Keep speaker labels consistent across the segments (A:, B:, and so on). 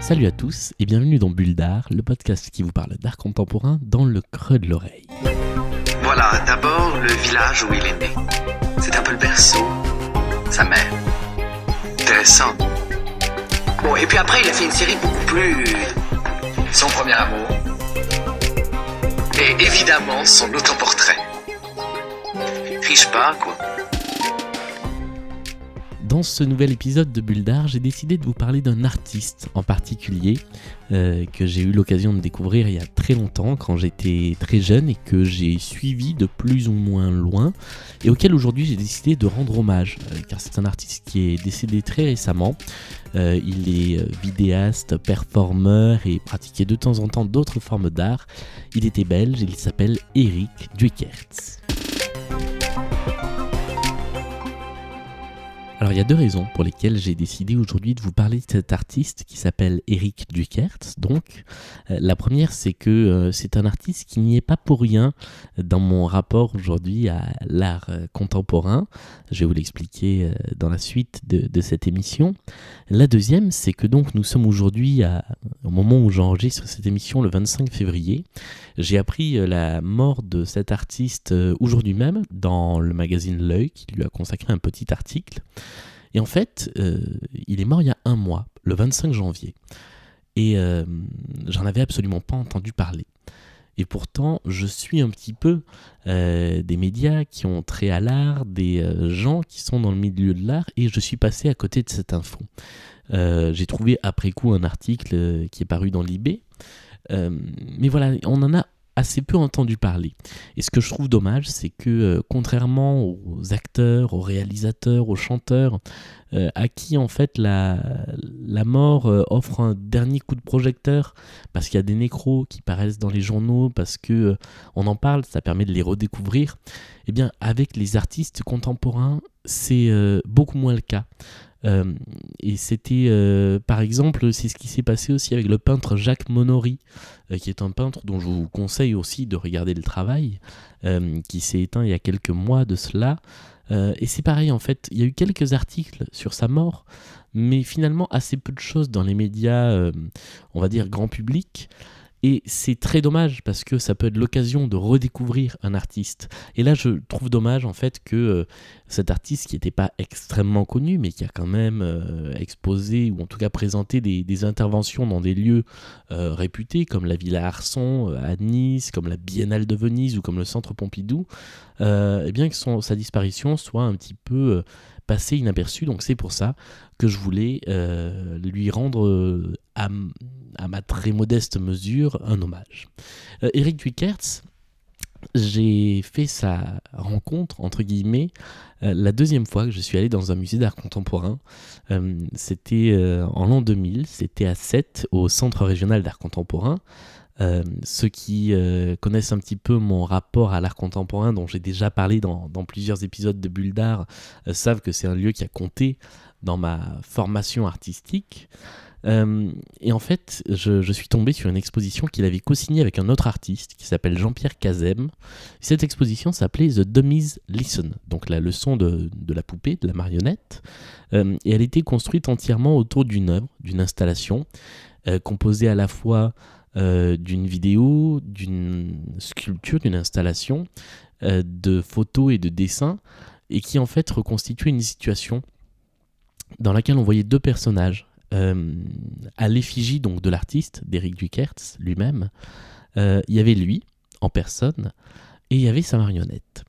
A: Salut à tous et bienvenue dans Bulle d'Art, le podcast qui vous parle d'art contemporain dans le creux de l'oreille.
B: Voilà, d'abord le village où il est né. C'est un peu le berceau, sa mère. Intéressant. Bon, et puis après, il a fait une série beaucoup plus. Son premier amour. Et évidemment, son autoportrait. Triche pas, quoi.
A: Dans ce nouvel épisode de Bulle j'ai décidé de vous parler d'un artiste en particulier euh, que j'ai eu l'occasion de découvrir il y a très longtemps quand j'étais très jeune et que j'ai suivi de plus ou moins loin et auquel aujourd'hui j'ai décidé de rendre hommage euh, car c'est un artiste qui est décédé très récemment. Euh, il est vidéaste, performeur et pratiquait de temps en temps d'autres formes d'art. Il était belge et il s'appelle Eric Duekertz. Alors il y a deux raisons pour lesquelles j'ai décidé aujourd'hui de vous parler de cet artiste qui s'appelle Eric Dukertz. Donc euh, la première c'est que euh, c'est un artiste qui n'y est pas pour rien dans mon rapport aujourd'hui à l'art euh, contemporain. Je vais vous l'expliquer dans la suite de, de, cette émission. La deuxième c'est que donc nous sommes aujourd'hui au moment où j'enregistre cette émission le 25 février. J'ai appris la mort de cet artiste aujourd'hui même dans le magazine L'œil qui lui a consacré un petit article. Et en fait, euh, il est mort il y a un mois, le 25 janvier. Et euh, j'en avais absolument pas entendu parler. Et pourtant, je suis un petit peu euh, des médias qui ont trait à l'art, des gens qui sont dans le milieu de l'art, et je suis passé à côté de cette info. J'ai trouvé après coup un article qui est paru dans l'IB. mais voilà, on en a assez peu entendu parler. Et ce que je trouve dommage, c'est que euh, contrairement aux acteurs, aux réalisateurs, aux chanteurs, euh, à qui en fait la, la mort euh, offre un dernier coup de projecteur, parce qu'il y a des nécros qui paraissent dans les journaux, parce que on en parle, ça permet de les redécouvrir. Eh bien, avec les artistes contemporains, c'est beaucoup moins le cas. Euh, et c'était, euh, par exemple, c'est ce qui s'est passé aussi avec le peintre Jacques Monory, euh, qui est un peintre dont je vous conseille aussi de regarder le travail, qui s'est éteint il y a quelques mois de cela. Et c'est pareil, en fait, il y a eu quelques articles sur sa mort, mais finalement assez peu de choses dans les médias, on va dire grand public. Et c'est très dommage parce que ça peut être l'occasion de redécouvrir un artiste. Et là, je trouve dommage en fait que euh, cet artiste qui n'était pas extrêmement connu, mais qui a quand même euh, exposé ou en tout cas présenté des, interventions dans des lieux euh, réputés comme la Villa Arson à Nice, comme la Biennale de Venise ou comme le Centre Pompidou, eh bien que sa disparition soit un petit peu passée inaperçue. Donc c'est pour ça que je voulais lui rendre à ma très modeste mesure, un hommage. Euh, Eric Duikertz, j'ai fait sa rencontre, entre guillemets, euh, la deuxième fois que je suis allé dans un musée d'art contemporain. Euh, c'était en l'an 2000, c'était à 7 au Centre régional d'art contemporain. ceux qui connaissent un petit peu mon rapport à l'art contemporain, dont j'ai déjà parlé dans, dans, plusieurs épisodes de Bulle d'art, savent que c'est un lieu qui a compté dans ma formation artistique. Euh, et en fait, je, suis tombé sur une exposition qu'il avait co-signée avec un autre artiste qui s'appelle Jean-Pierre Cazem. Cette exposition s'appelait The Dummy's Listen, donc la leçon de, la poupée, de la marionnette. Euh, et elle était construite entièrement autour d'une œuvre, d'une installation, euh, composée à la fois d'une vidéo, d'une sculpture, d'une installation, de photos et de dessins, et qui en fait reconstituait une situation dans laquelle on voyait deux personnages à l'effigie donc de l'artiste, d'Éric Dukertz lui-même, euh, il y avait lui en personne et il y avait sa marionnette.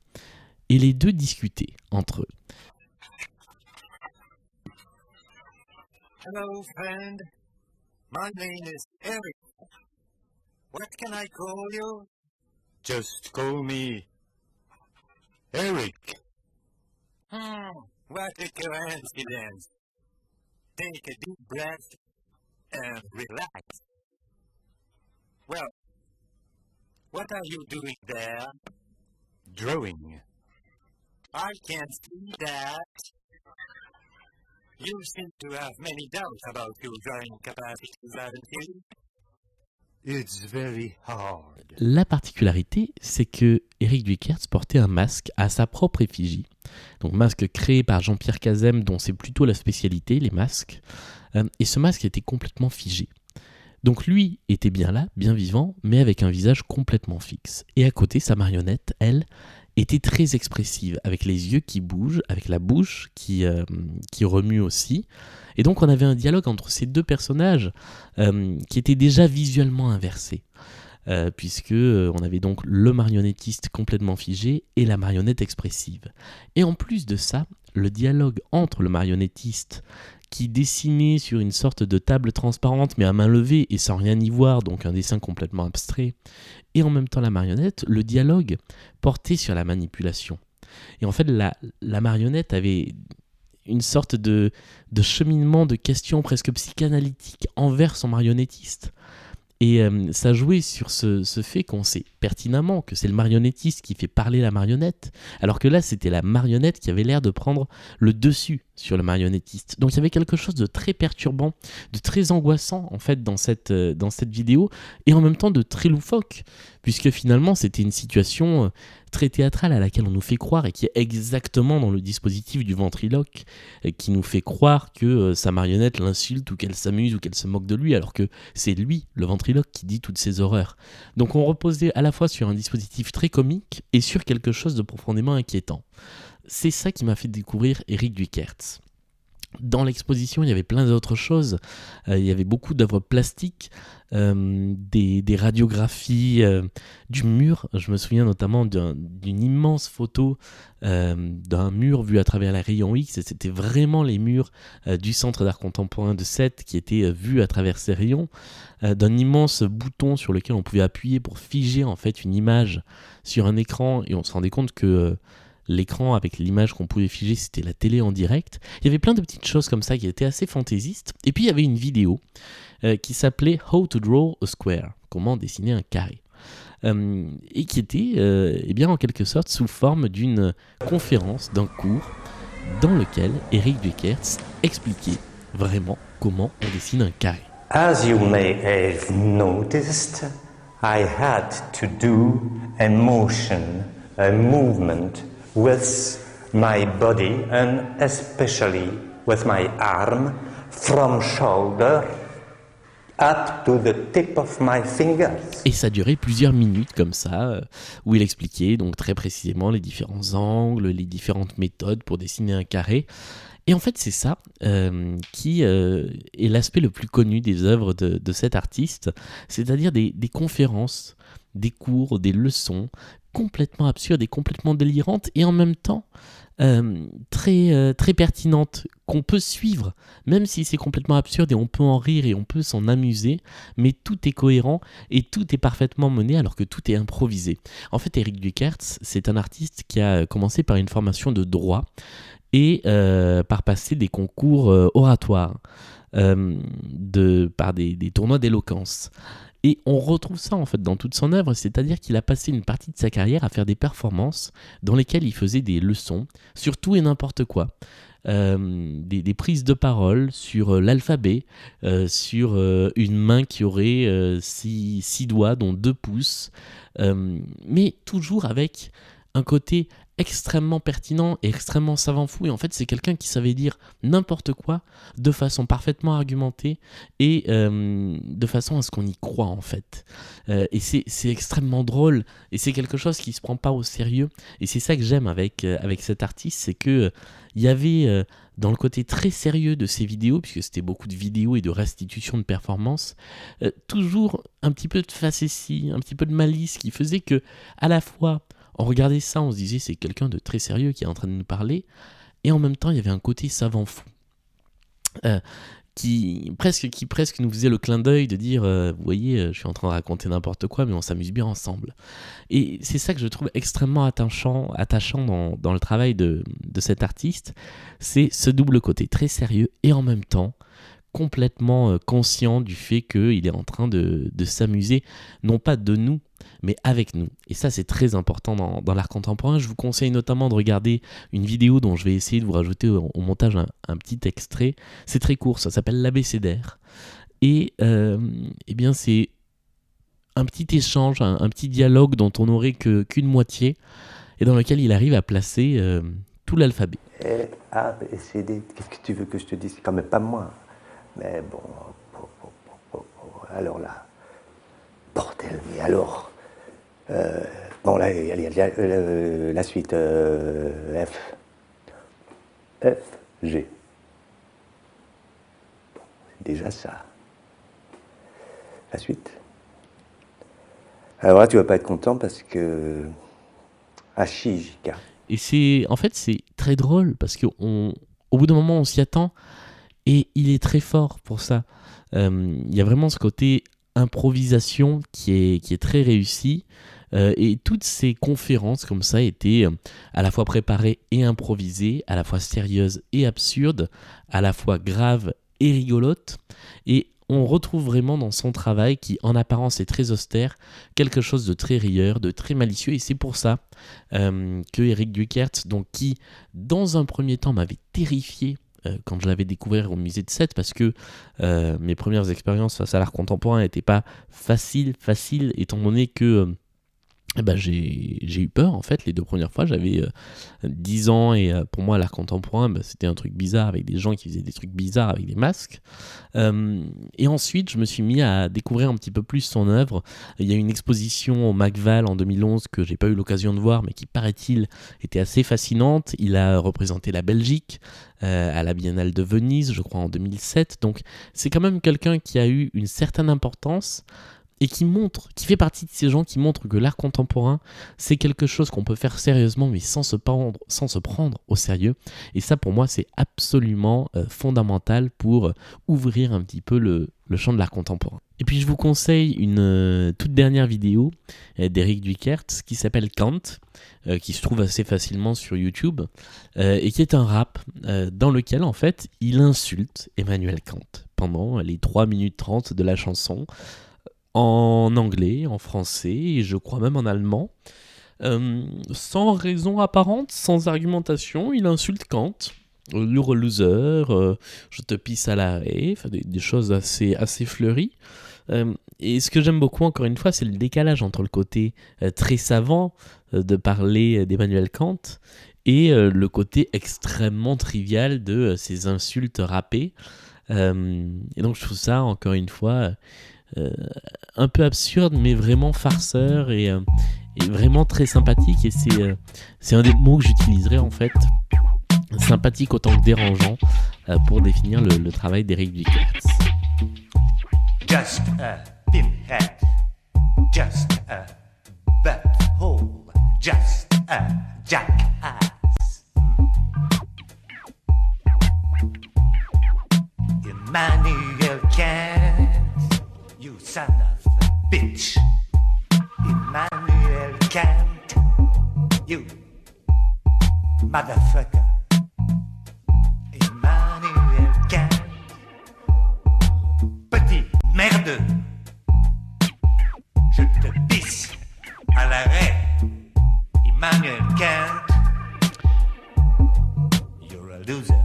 A: Et les deux discutaient entre eux.
C: Hello, friend. My name is Eric. What can I call you?
D: Just call me Eric.
C: Hmm, what a coincidence. Take a deep breath and relax. Well, what are you doing there?
D: Drawing.
C: I can't see that. You seem to have many doubts about your drawing capacities, haven't you?
D: It's very hard.
A: La particularité, c'est que Eric Duikertz portait un masque à sa propre effigie. Donc masque créé par Jean-Pierre Cazem, dont c'est plutôt la spécialité, les masques. Euh, et ce masque était complètement figé. Donc lui était bien là, bien vivant, mais avec un visage complètement fixe. Et à côté, sa marionnette, elle, était très expressive, avec les yeux qui bougent, avec la bouche qui, euh, qui remue aussi. Et donc on avait un dialogue entre ces deux personnages euh, qui était déjà visuellement inversé. Euh, puisque on avait donc le marionnettiste complètement figé et la marionnette expressive. Et en plus de ça, le dialogue entre le marionnettiste qui dessinait sur une sorte de table transparente mais à main levée et sans rien y voir, donc un dessin complètement abstrait, et en même temps la marionnette, le dialogue portait sur la manipulation. Et en fait, la, la marionnette avait une sorte de, de cheminement de questions presque psychanalytiques envers son marionnettiste. Et euh, ça jouait sur ce, fait qu'on sait pertinemment que c'est le marionnettiste qui fait parler la marionnette, alors que là c'était la marionnette qui avait l'air de prendre le dessus sur le marionnettiste. Donc il y avait quelque chose de très perturbant, de très angoissant en fait dans cette, euh, dans cette vidéo, et en même temps de très loufoque, puisque finalement c'était une situation euh, très théâtrale à laquelle on nous fait croire et qui est exactement dans le dispositif du ventriloque, qui nous fait croire que sa marionnette l'insulte ou qu'elle s'amuse ou qu'elle se moque de lui, alors que c'est lui, le ventriloque, qui dit toutes ces horreurs. Donc on reposait à la fois sur un dispositif très comique et sur quelque chose de profondément inquiétant. C'est ça qui m'a fait découvrir Eric Dukertz. Dans l'exposition, il y avait plein d'autres choses. Euh, il y avait beaucoup d'œuvres plastiques, euh, des, radiographies euh, du mur. Je me souviens notamment d'une immense photo d'un mur vu à travers la rayon X. C'était vraiment les murs du Centre d'art contemporain de Sète qui étaient vus à travers ces rayons. d'un immense bouton sur lequel on pouvait appuyer pour figer en fait une image sur un écran. Et on se rendait compte que l'écran avec l'image qu'on pouvait figer, c'était la télé en direct. Il y avait plein de petites choses comme ça qui étaient assez fantaisistes. Et puis il y avait une vidéo euh, qui s'appelait How to Draw a Square, comment dessiner un carré. Euh, et qui était euh, eh bien, en quelque sorte sous forme d'une conférence, d'un cours, dans lequel Eric Dukertz expliquait vraiment comment on dessine un carré.
E: As you may have noticed, I had to do a motion, a movement with my body and especially with my arm from shoulder up to the tip of my fingers.
A: Et ça durait plusieurs minutes comme ça, euh, où il expliquait donc très précisément les différents angles, les différentes méthodes pour dessiner un carré. Et en fait, c'est ça euh, qui euh, est l'aspect le plus connu des œuvres de, de cet artiste, c'est-à-dire des, des, conférences, des cours, des leçons complètement absurde et complètement délirante et en même temps euh, très, euh, très pertinente qu'on peut suivre, même si c'est complètement absurde et on peut en rire et on peut s'en amuser, mais tout est cohérent et tout est parfaitement mené alors que tout est improvisé. En fait, Eric Dukertz, c'est un artiste qui a commencé par une formation de droit et euh, par passer des concours oratoires. de, par des, des tournois d'éloquence. Et on retrouve ça en fait dans toute son œuvre, c'est-à-dire qu'il a passé une partie de sa carrière à faire des performances dans lesquelles il faisait des leçons sur tout et n'importe quoi. Euh, des, prises de parole sur euh, l'alphabet, euh, sur une main qui aurait six, six, doigts, dont deux pouces, mais toujours avec un côté extrêmement pertinent et extrêmement savant fou. Et en fait, c'est quelqu'un qui savait dire n'importe quoi de façon parfaitement argumentée et euh, de façon à ce qu'on y croit en fait. Euh, et c'est extrêmement drôle et c'est quelque chose qui se prend pas au sérieux. Et c'est ça que j'aime avec, euh, avec cet artiste, c'est que il y avait dans le côté très sérieux de ses vidéos, puisque c'était beaucoup de vidéos et de restitution de performances, toujours un petit peu de facétie, un petit peu de malice qui faisait que à la fois on regardait ça, on se disait c'est quelqu'un de très sérieux qui est en train de nous parler, et en même temps il y avait un côté savant fou. Euh, qui presque, qui presque nous faisait le clin d'œil de dire euh, vous voyez euh, je suis en train de raconter n'importe quoi mais on s'amuse bien ensemble. Et c'est ça que je trouve extrêmement attachant, attachant dans, dans le travail de, de cet artiste. C'est ce double côté très sérieux et en même temps complètement conscient du fait qu'il est en train de, de s'amuser non pas de nous mais avec nous. Et ça, c'est très important dans, l'art contemporain. Je vous conseille notamment de regarder une vidéo dont je vais essayer de vous rajouter au, montage un, petit extrait. C'est très court, ça s'appelle l'abécédaire. Et euh, eh bien, c'est un petit échange, un, petit dialogue dont on n'aurait qu'une moitié, et dans lequel il arrive à placer euh, tout l'alphabet.
F: A, B, C, D. Qu'est-ce que tu veux que je te dise? Quand même pas moi. Mais bon. Alors là. Bordel, mais alors? Euh, bon, là, il y a, a- euh, la suite. euh, F. F, G. Déjà ça. La suite. Alors là, tu vas pas être content parce que. Ashijika.
A: Et c'est, en fait, c'est très drôle parce que on, au bout d'un moment, on s'y attend et il est très fort pour ça. Euh, Il y a vraiment ce côté improvisation qui est, qui est très réussi. Euh, et toutes ces conférences comme ça étaient euh, à la fois préparées et improvisées, à la fois sérieuses et absurdes, à la fois graves et rigolotes. Et on retrouve vraiment dans son travail, qui en apparence est très austère, quelque chose de très rieur, de très malicieux. Et c'est pour ça euh, que Eric Duckert, donc qui dans un premier temps m'avait terrifié quand je l'avais découvert au musée de Sète, parce que mes premières expériences face à l'art contemporain n'étaient pas faciles, faciles, étant donné que ben, j'ai eu peur en fait les deux premières fois. J'avais euh, 10 ans et euh, pour moi l'art contemporain bah, c'était un truc bizarre avec des gens qui faisaient des trucs bizarres avec des masques. Euh, et ensuite je me suis mis à découvrir un petit peu plus son œuvre. Il y a une exposition au MacVal en 2011 que j'ai pas eu l'occasion de voir mais qui paraît-il était assez fascinante. Il a représenté la Belgique euh, à la Biennale de Venise je crois en 2007. Donc c'est quand même quelqu'un qui a eu une certaine importance et qui montre, qui fait partie de ces gens qui montrent que l'art contemporain, c'est quelque chose qu'on peut faire sérieusement, mais sans se prendre, sans se prendre au sérieux. Et ça, pour moi, c'est absolument euh, fondamental pour euh, ouvrir un petit peu le, champ de l'art contemporain. Et puis, je vous conseille une euh, toute dernière vidéo d'Eric Duckert qui s'appelle Kant, qui se trouve assez facilement sur YouTube, et qui est un rap dans lequel, en fait, il insulte Emmanuel Kant pendant les 3 minutes 30 de la chanson en anglais, en français et je crois même en allemand. Euh, sans raison apparente, sans argumentation, il insulte Kant. Euh, You're a loser, euh, je te pisse à l'arrêt, des, choses assez, assez fleuries. Et ce que j'aime beaucoup, encore une fois, c'est le décalage entre le côté très savant de parler d'Emmanuel Kant et le côté extrêmement trivial de ces insultes râpées. Et donc je trouve ça, encore une fois, un peu absurde, mais vraiment farceur et, euh, vraiment très sympathique. Et c'est euh, c'est un des mots que j'utiliserai en fait, sympathique autant que dérangeant, euh, pour définir le, travail d'Eric Duquertz.
E: Just a. Just a butthole. Just a jackass. Doozy.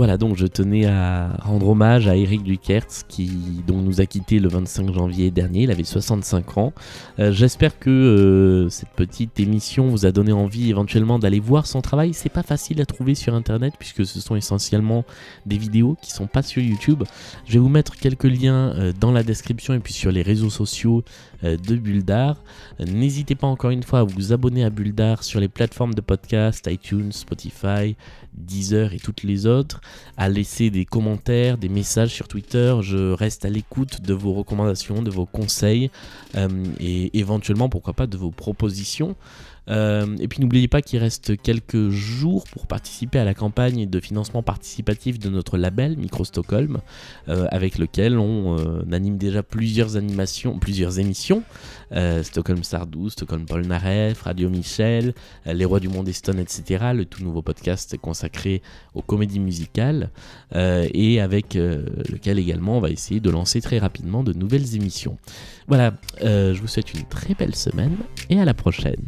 A: Voilà, donc je tenais à rendre hommage à Eric Dukertz qui donc, nous a quitté le 25 janvier dernier, il avait 65 ans. Euh, J'espère que euh, cette petite émission vous a donné envie éventuellement d'aller voir son travail. C'est pas facile à trouver sur internet puisque ce sont essentiellement des vidéos qui sont pas sur YouTube. Je vais vous mettre quelques liens euh, dans la description et puis sur les réseaux sociaux de Bulldar. N'hésitez pas encore une fois à vous abonner à Bulldar sur les plateformes de podcast, iTunes, Spotify, Deezer et toutes les autres, à laisser des commentaires, des messages sur Twitter. Je reste à l'écoute de vos recommandations, de vos conseils euh, et éventuellement, pourquoi pas, de vos propositions. Euh, et puis n'oubliez pas qu'il reste quelques jours pour participer à la campagne de financement participatif de notre label Micro Stockholm, euh, avec lequel on euh, anime déjà plusieurs animations, plusieurs émissions. Stockholm Sardou, Stockholm Polnareff, Radio Michel, Les Rois du Monde Eston, etc. Le tout nouveau podcast consacré aux comédies musicales et avec lequel également on va essayer de lancer très rapidement de nouvelles émissions. Voilà, je vous souhaite une très belle semaine et à la prochaine.